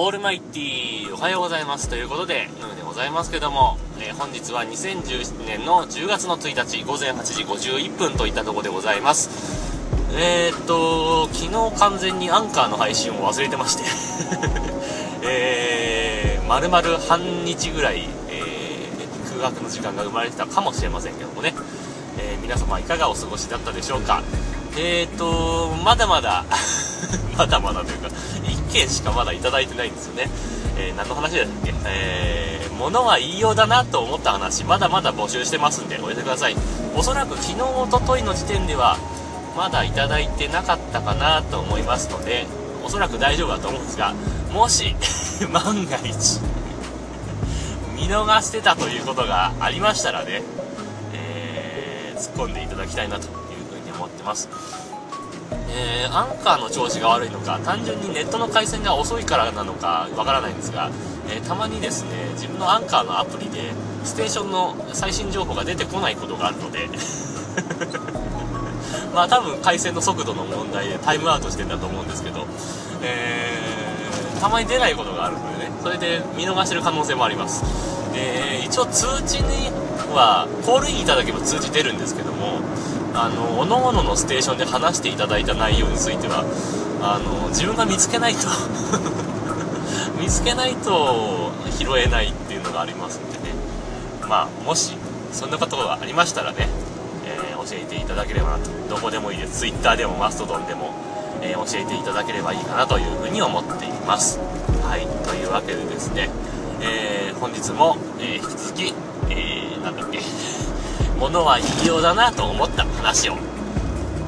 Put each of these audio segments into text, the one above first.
オールマイティーおはようございますということで、のでございますけども、えー、本日は2017年の10月の1日午前8時51分といったところでございます。えー、っと、昨日完全にアンカーの配信を忘れてまして えー、丸々半日ぐらい、えー、空白の時間が生まれてたかもしれませんけどもね、えー、皆様いかがお過ごしだったでしょうか。えー、っと、まだまだ まだまだというか、件しかまだいただいてないんですよね。えー、何の話だっけ？えー、物は言いようだなと思った話、まだまだ募集してますんで、お寄せください。おそらく昨日、おとといの時点では、まだいただいてなかったかなと思いますので、おそらく大丈夫だと思うんですが、もし、万が一、見逃してたということがありましたらね、えー、突っ込んでいただきたいなというふうに思ってます。えー、アンカーの調子が悪いのか単純にネットの回線が遅いからなのかわからないんですが、えー、たまにですね自分のアンカーのアプリでステーションの最新情報が出てこないことがあるので まあ多分回線の速度の問題でタイムアウトしてんだと思うんですけど、えー、たまに出ないことがあるのでねそれで見逃してる可能性もあります。で一応通知にはコールインいただけば通知出るんですけどもあの各々のステーションで話していただいた内容についてはあの自分が見つけないと 見つけないと拾えないっていうのがありますんでね。まあもしそんなことがありましたらね、えー、教えていただければなと。どこでもいいです。Twitter でもマストドンでも、えー、教えていただければいいかなというふうに思っています。はい。というわけでですね、えー、本日も、え引き続き、えー、なんだっけ 物は言いようだなと思った話を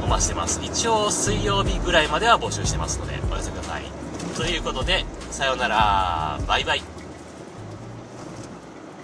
お待ちしてます。一応水曜日ぐらいまでは募集してますのでお寄せください。ということで、さようなら。バイバイ。